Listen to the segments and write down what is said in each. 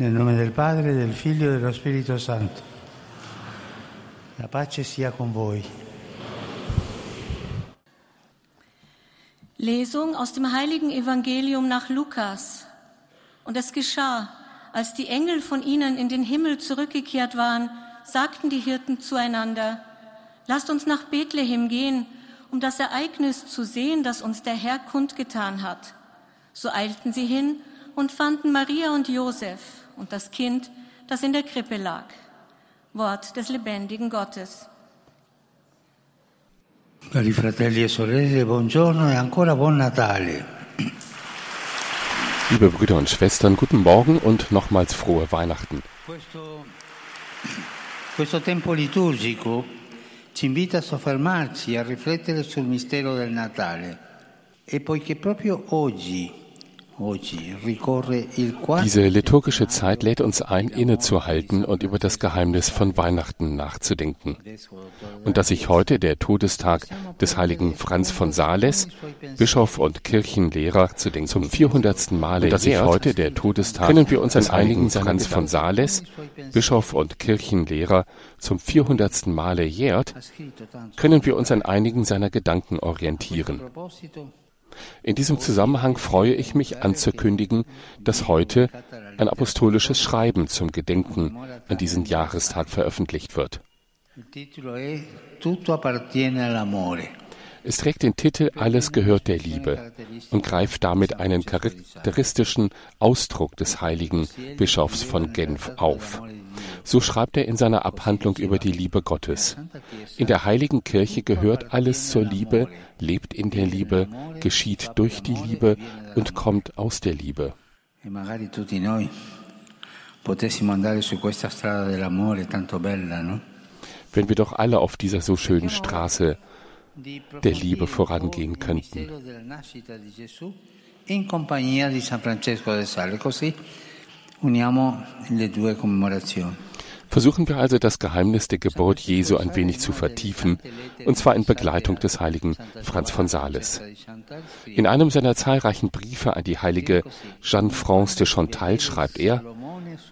Nel nome del Padre, del Figlio e dello Spirito Santo. La pace sia con voi. Lesung aus dem heiligen Evangelium nach Lukas. Und es geschah, als die Engel von ihnen in den Himmel zurückgekehrt waren, sagten die Hirten zueinander, lasst uns nach Bethlehem gehen, um das Ereignis zu sehen, das uns der Herr kundgetan hat. So eilten sie hin und fanden Maria und Josef und das Kind, das in der Krippe lag. Wort des lebendigen Gottes. Cari fratelli e sorelle, buongiorno e ancora buon Natale. Liebe Brüder und Schwestern, guten Morgen und nochmals frohe Weihnachten. Questo, questo tempo liturgico ci invita a soffermarci, a riflettere sul mistero del Natale. E poiché proprio oggi Diese liturgische Zeit lädt uns ein, innezuhalten und über das Geheimnis von Weihnachten nachzudenken. Und dass sich heute der Todestag des heiligen Franz von Sales, Bischof und Kirchenlehrer, zum 400. Male dass sich heute der Todestag können wir uns an einigen Franz von Sales, Bischof und Kirchenlehrer, zum 400. Male jährt, können wir uns an einigen seiner Gedanken orientieren. In diesem Zusammenhang freue ich mich anzukündigen, dass heute ein apostolisches Schreiben zum Gedenken an diesen Jahrestag veröffentlicht wird. Es trägt den Titel Alles gehört der Liebe und greift damit einen charakteristischen Ausdruck des heiligen Bischofs von Genf auf. So schreibt er in seiner Abhandlung über die Liebe Gottes. In der heiligen Kirche gehört alles zur Liebe, lebt in der Liebe, geschieht durch die Liebe und kommt aus der Liebe. Wenn wir doch alle auf dieser so schönen Straße der Liebe vorangehen könnten. In compagnia di San Francesco de Sales, così uniamo le due commemorazioni. Versuchen wir also das Geheimnis der Geburt Jesu ein wenig zu vertiefen, und zwar in Begleitung des heiligen Franz von Sales. In einem seiner zahlreichen Briefe an die heilige Jeanne-France de Chantal schreibt er,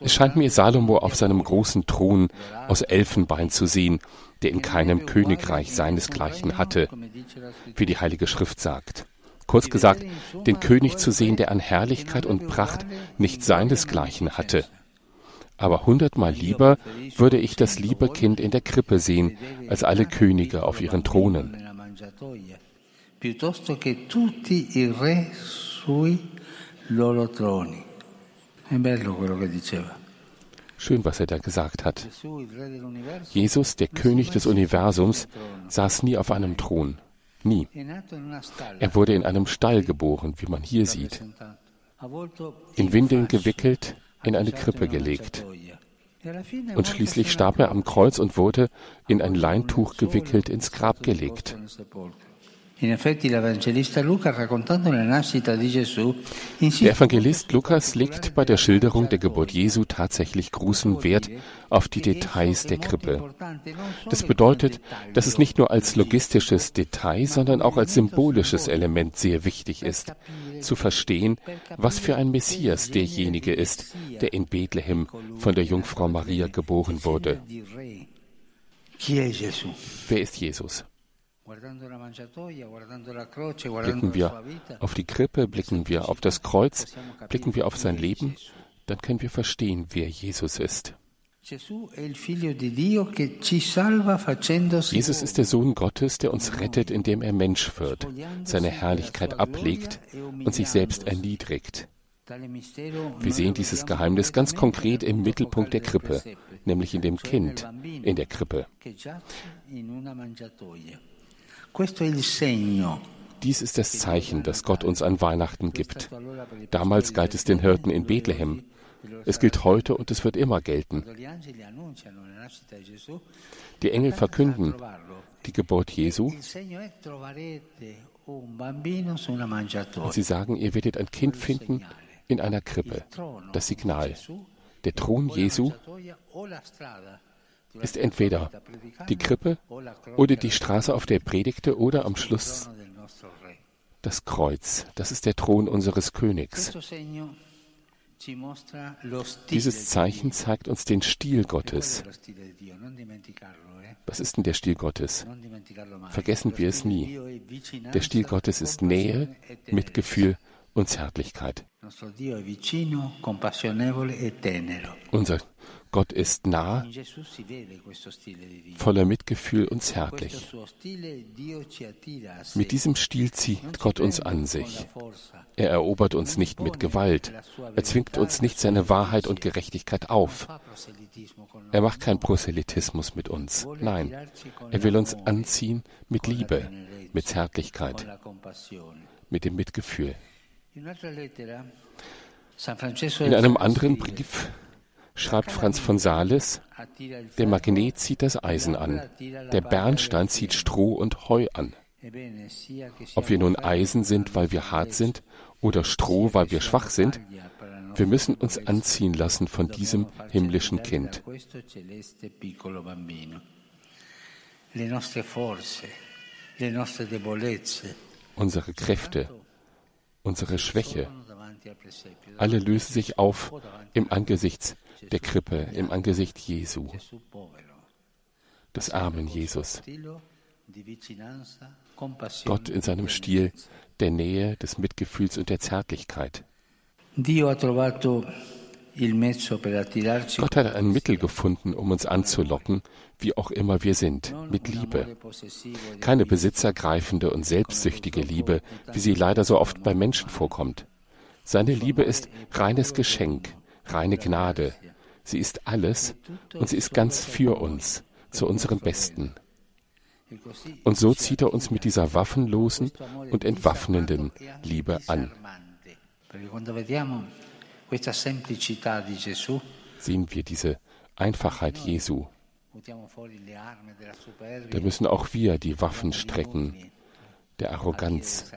scheint mir Salomo auf seinem großen Thron aus Elfenbein zu sehen, der in keinem Königreich seinesgleichen hatte, wie die Heilige Schrift sagt. Kurz gesagt, den König zu sehen, der an Herrlichkeit und Pracht nicht seinesgleichen hatte. Aber hundertmal lieber würde ich das liebe Kind in der Krippe sehen, als alle Könige auf ihren Thronen. Schön, was er da gesagt hat. Jesus, der König des Universums, saß nie auf einem Thron. Nie. Er wurde in einem Stall geboren, wie man hier sieht. In Windeln gewickelt, in eine Krippe gelegt. Und schließlich starb er am Kreuz und wurde in ein Leintuch gewickelt ins Grab gelegt. Der Evangelist Lukas legt bei der Schilderung der Geburt Jesu tatsächlich großen Wert auf die Details der Krippe. Das bedeutet, dass es nicht nur als logistisches Detail, sondern auch als symbolisches Element sehr wichtig ist, zu verstehen, was für ein Messias derjenige ist, der in Bethlehem von der Jungfrau Maria geboren wurde. Wer ist Jesus? Blicken wir auf die Krippe, blicken wir auf das Kreuz, blicken wir auf sein Leben, dann können wir verstehen, wer Jesus ist. Jesus ist der Sohn Gottes, der uns rettet, indem er Mensch wird, seine Herrlichkeit ablegt und sich selbst erniedrigt. Wir sehen dieses Geheimnis ganz konkret im Mittelpunkt der Krippe, nämlich in dem Kind in der Krippe. Dies ist das Zeichen, das Gott uns an Weihnachten gibt. Damals galt es den Hirten in Bethlehem. Es gilt heute und es wird immer gelten. Die Engel verkünden die Geburt Jesu. Und sie sagen, ihr werdet ein Kind finden in einer Krippe. Das Signal. Der Thron Jesu ist entweder die Krippe oder die Straße, auf der er predigte, oder am Schluss das Kreuz. Das ist der Thron unseres Königs. Dieses Zeichen zeigt uns den Stil Gottes. Was ist denn der Stil Gottes? Vergessen wir es nie. Der Stil Gottes ist Nähe, Mitgefühl und Zärtlichkeit. Unser Gott ist nah, voller Mitgefühl und zärtlich. Mit diesem Stil zieht Gott uns an sich. Er erobert uns nicht mit Gewalt. Er zwingt uns nicht seine Wahrheit und Gerechtigkeit auf. Er macht keinen Proselytismus mit uns. Nein, er will uns anziehen mit Liebe, mit Zärtlichkeit, mit dem Mitgefühl. In einem anderen Brief schreibt Franz von Sales, der Magnet zieht das Eisen an, der Bernstein zieht Stroh und Heu an. Ob wir nun Eisen sind, weil wir hart sind, oder Stroh, weil wir schwach sind, wir müssen uns anziehen lassen von diesem himmlischen Kind. Unsere Kräfte, unsere Schwäche, alle lösen sich auf im Angesicht der Krippe, im Angesicht Jesu, des armen Jesus. Gott in seinem Stil der Nähe, des Mitgefühls und der Zärtlichkeit. Gott hat ein Mittel gefunden, um uns anzulocken, wie auch immer wir sind, mit Liebe. Keine besitzergreifende und selbstsüchtige Liebe, wie sie leider so oft bei Menschen vorkommt. Seine Liebe ist reines Geschenk, reine Gnade. Sie ist alles und sie ist ganz für uns, zu unserem Besten. Und so zieht er uns mit dieser waffenlosen und entwaffnenden Liebe an. Sehen wir diese Einfachheit Jesu. Da müssen auch wir die Waffen strecken, der Arroganz,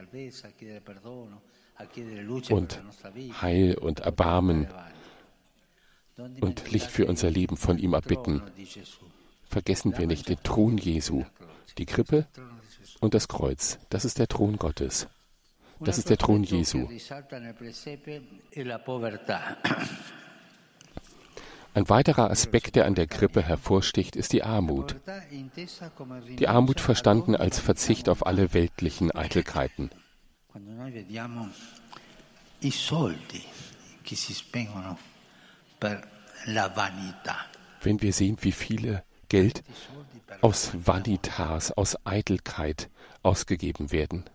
und Heil und Erbarmen und Licht für unser Leben von ihm erbitten. Vergessen wir nicht den Thron Jesu, die Krippe und das Kreuz. Das ist der Thron Gottes. Das ist der Thron Jesu. Ein weiterer Aspekt, der an der Krippe hervorsticht, ist die Armut. Die Armut verstanden als Verzicht auf alle weltlichen Eitelkeiten quando noi vediamo i soldi che si spengono. Wenn wir sehen, wie viele Geld aus Vanitas, aus Eitelkeit ausgegeben werden.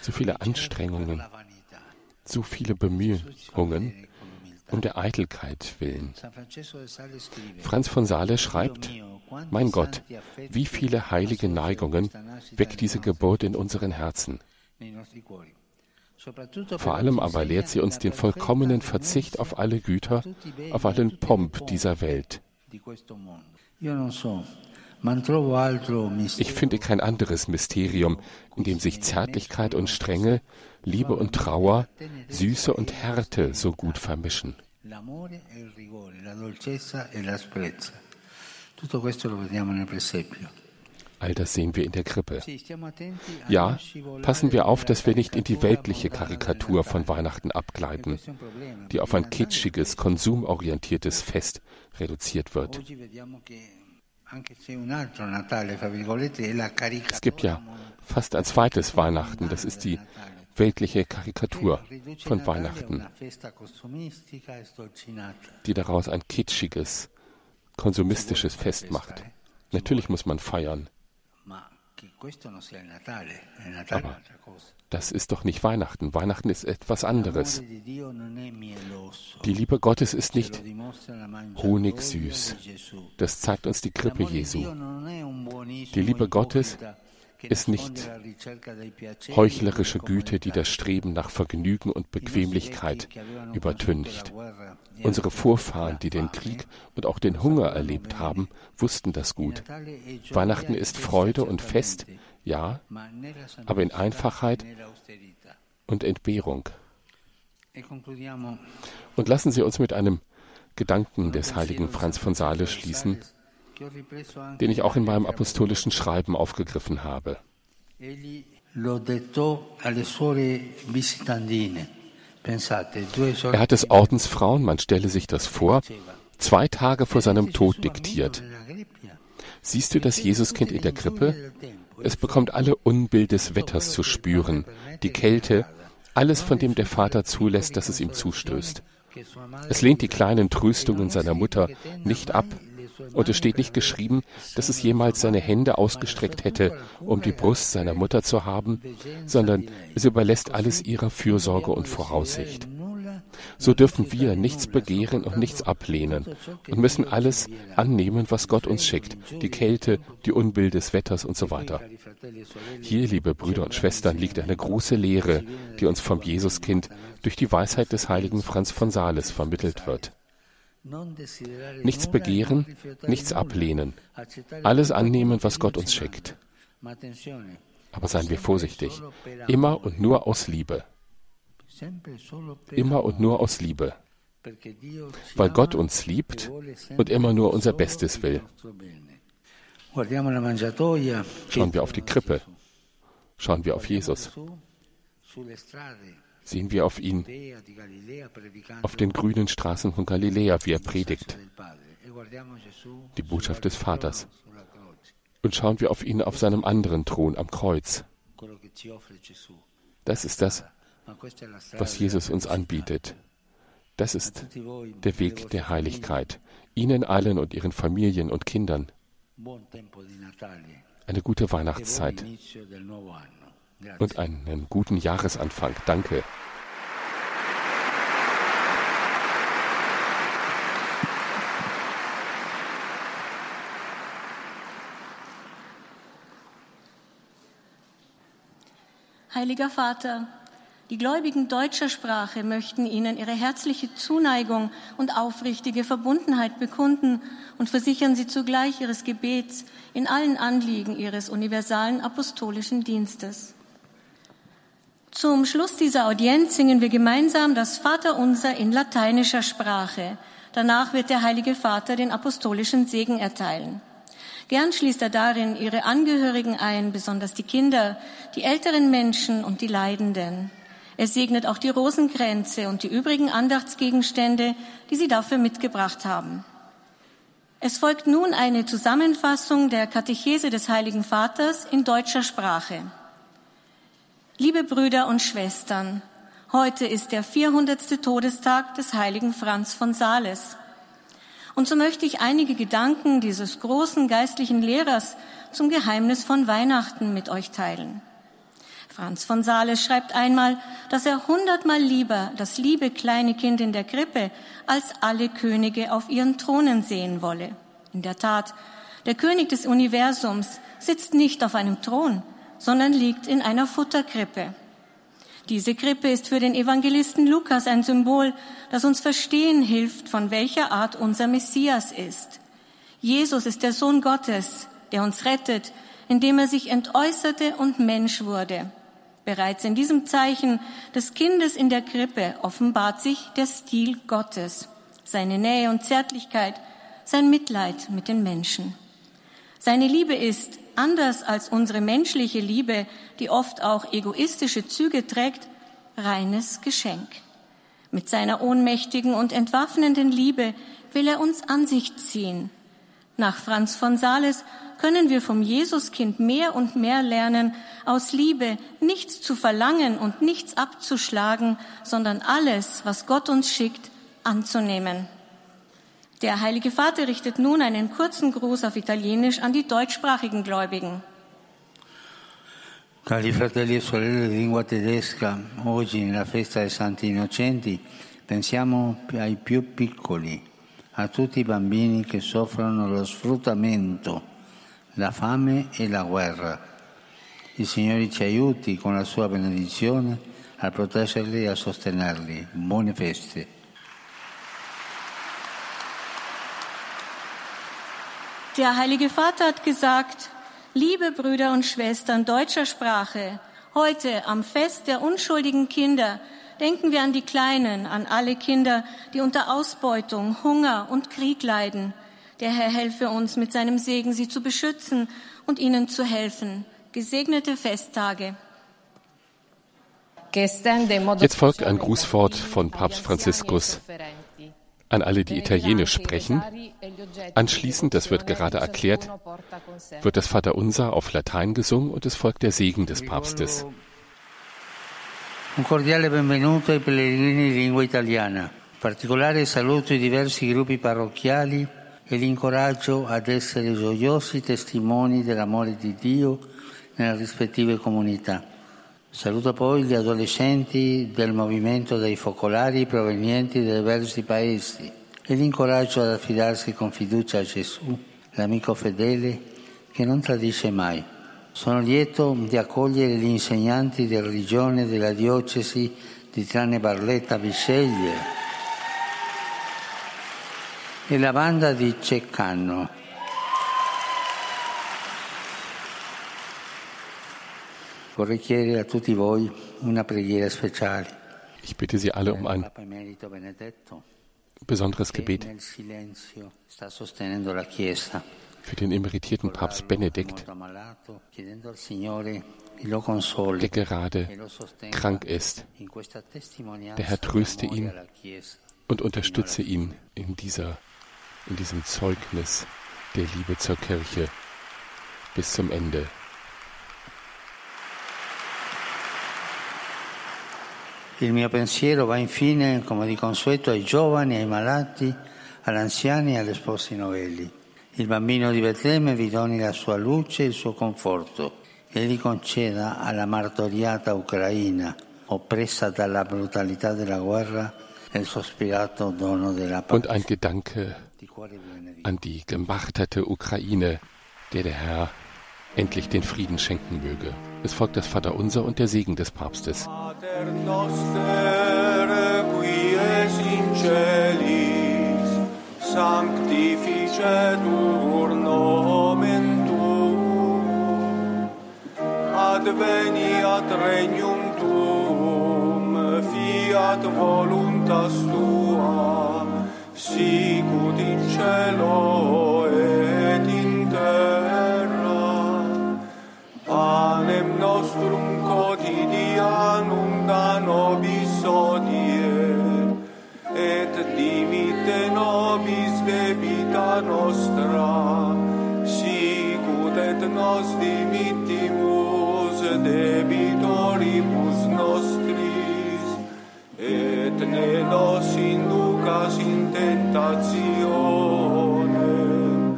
So viele Anstrengungen, so viele Bemühungen um der Eitelkeit willen. Franz von Sales schreibt, mein Gott, wie viele heilige Neigungen weckt diese Geburt in unseren Herzen. Vor allem aber lehrt sie uns den vollkommenen Verzicht auf alle Güter, auf allen Pomp dieser Welt. Ich finde kein anderes Mysterium, in dem sich Zärtlichkeit und Strenge, Liebe und Trauer, Süße und Härte so gut vermischen. All das sehen wir in der Krippe. Ja, passen wir auf, dass wir nicht in die weltliche Karikatur von Weihnachten abgleiten, die auf ein kitschiges, konsumorientiertes Fest reduziert wird. Es gibt ja fast ein zweites Weihnachten, das ist die weltliche Karikatur von Weihnachten, die daraus ein kitschiges, konsumistisches Fest macht. Natürlich muss man feiern. Aber das ist doch nicht Weihnachten. Weihnachten ist etwas anderes. Die Liebe Gottes ist nicht honigsüß. Das zeigt uns die Krippe Jesu. Die Liebe Gottes ist nicht heuchlerische Güte, die das Streben nach Vergnügen und Bequemlichkeit übertüncht. Unsere Vorfahren, die den Krieg und auch den Hunger erlebt haben, wussten das gut. Weihnachten ist Freude und Fest, ja, aber in Einfachheit und Entbehrung. Und lassen Sie uns mit einem Gedanken des heiligen Franz von Sales schließen, den ich auch in meinem apostolischen Schreiben aufgegriffen habe. Er hat es Ordensfrauen, man stelle sich das vor, zwei Tage vor seinem Tod diktiert. Siehst du das Jesuskind in der Krippe? Es bekommt alle Unbill des Wetters zu spüren, die Kälte, alles, von dem der Vater zulässt, dass es ihm zustößt. Es lehnt die kleinen Tröstungen seiner Mutter nicht ab, und es steht nicht geschrieben, dass es jemals seine Hände ausgestreckt hätte, um die Brust seiner Mutter zu haben, sondern es überlässt alles ihrer Fürsorge und Voraussicht. So dürfen wir nichts begehren und nichts ablehnen und müssen alles annehmen, was Gott uns schickt, die Kälte, die Unbill des Wetters und so weiter. Hier, liebe Brüder und Schwestern, liegt eine große Lehre, die uns vom Jesuskind durch die Weisheit des heiligen Franz von Sales vermittelt wird. Nichts begehren, nichts ablehnen, alles annehmen, was Gott uns schickt. Aber seien wir vorsichtig, immer und nur aus Liebe. Immer und nur aus Liebe. Weil Gott uns liebt und immer nur unser Bestes will. Schauen wir auf die Krippe. Schauen wir auf Jesus. Sehen wir auf ihn, auf den grünen Straßen von Galiläa, wie er predigt. Die Botschaft des Vaters. Und schauen wir auf ihn auf seinem anderen Thron am Kreuz. Das ist das, was Jesus uns anbietet. Das ist der Weg der Heiligkeit. Ihnen allen und Ihren Familien und Kindern eine gute Weihnachtszeit und einen guten Jahresanfang. Danke. Heiliger Vater, die Gläubigen deutscher Sprache möchten Ihnen ihre herzliche Zuneigung und aufrichtige Verbundenheit bekunden und versichern Sie zugleich Ihres Gebets in allen Anliegen Ihres universalen apostolischen Dienstes. Zum Schluss dieser Audienz singen wir gemeinsam das Vaterunser in lateinischer Sprache. Danach wird der Heilige Vater den apostolischen Segen erteilen. Gern schließt er darin ihre Angehörigen ein, besonders die Kinder, die älteren Menschen und die Leidenden. Er segnet auch die Rosenkränze und die übrigen Andachtsgegenstände, die Sie dafür mitgebracht haben. Es folgt nun eine Zusammenfassung der Katechese des Heiligen Vaters in deutscher Sprache. Liebe Brüder und Schwestern, heute ist der 400. Todestag des heiligen Franz von Sales. Und so möchte ich einige Gedanken dieses großen geistlichen Lehrers zum Geheimnis von Weihnachten mit euch teilen. Franz von Sales schreibt einmal, dass er hundertmal lieber das liebe kleine Kind in der Krippe als alle Könige auf ihren Thronen sehen wolle. In der Tat, der König des Universums sitzt nicht auf einem Thron, sondern liegt in einer Futterkrippe. Diese Krippe ist für den Evangelisten Lukas ein Symbol, das uns verstehen hilft, von welcher Art unser Messias ist. Jesus ist der Sohn Gottes, der uns rettet, indem er sich entäußerte und Mensch wurde. Bereits in diesem Zeichen des Kindes in der Krippe offenbart sich der Stil Gottes, seine Nähe und Zärtlichkeit, sein Mitleid mit den Menschen. Seine Liebe ist, anders als unsere menschliche Liebe, die oft auch egoistische Züge trägt, reines Geschenk. Mit seiner ohnmächtigen und entwaffnenden Liebe will er uns an sich ziehen. Nach Franz von Sales können wir vom Jesuskind mehr und mehr lernen, aus Liebe nichts zu verlangen und nichts abzuschlagen, sondern alles, was Gott uns schickt, anzunehmen. Der Heilige Vater richtet nun einen kurzen Gruß auf Italienisch an die deutschsprachigen Gläubigen. Cari fratelli e sorelle di lingua tedesca, oggi nella festa dei Santi Innocenti pensiamo ai più piccoli, a tutti i bambini che soffrono lo sfruttamento la fame e la guerra. Il Signore ci aiuti con la sua benedizione a proteggerli e a sostenerli. Buone feste. Der Heilige Vater hat gesagt, liebe Brüder und Schwestern deutscher Sprache, heute am Fest der unschuldigen Kinder denken wir an die Kleinen, an alle Kinder, die unter Ausbeutung, Hunger und Krieg leiden. Der Herr helfe uns mit seinem Segen, sie zu beschützen und ihnen zu helfen. Gesegnete Festtage. Jetzt folgt ein Grußwort von Papst Franziskus an alle, die Italienisch sprechen. Anschließend, das wird gerade erklärt, wird das Vaterunser auf Latein gesungen und es folgt der Segen des Papstes. Un cordiale benvenuto ai pellegrini di lingua italiana. Particolare saluto i diversi gruppi parrocchiali e l'incoraggio ad essere gioiosi testimoni dell'amore di Dio nelle rispettive comunità. Saluto poi gli adolescenti del movimento dei focolari provenienti da diversi paesi e l'incoraggio ad affidarsi con fiducia a Gesù, l'amico fedele che non tradisce mai. Sono lieto di accogliere gli insegnanti di religione della diocesi di Trane Barletta Bisceglie e la banda di Ceccanno. Vorrei chiedere a tutti voi una preghiera speciale. Ich bitte Sie alle um ein besonderes Gebet für den emeritierten Papst Benedikt, der gerade krank ist. Der Herr tröste ihn und unterstütze ihn in, dieser, in diesem Zeugnis der Liebe zur Kirche bis zum Ende. Il mio pensiero va infine, come di consueto, ai giovani, ai malati, agli anziani e agli sposi novelli. Il bambino di Betlemme vi doni la sua luce e il suo conforto e gli conceda alla martoriata Ucraina, oppressa dalla brutalità della guerra, il sospirato dono della pace. Und ein Gedanke an die gemachtete Ukraine, der der Herr endlich den Frieden schenken möge. Es folgt das Vaterunser und der Segen des Papstes. adveniat regnum tuum, fiat voluntas tua, sicut in cielo nos dimittimus debitoribus nostris, et ne nos inducas in tentationem,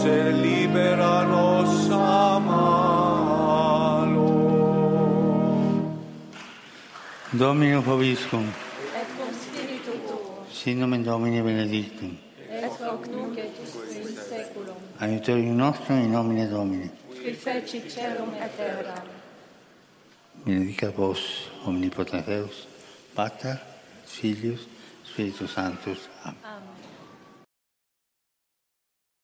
sed libera nos a malo. Domino Poviscum, et cum spiritu tuo, sin nomen Domini benedictum, et hoc nunc et usque in seculum. Aiutorium nostrum in nomine Domini. Qui feci celum et terram. Benedicat vos, omnipotens Deus, Pater, Filius, Spiritus Sanctus. Amen. Amen.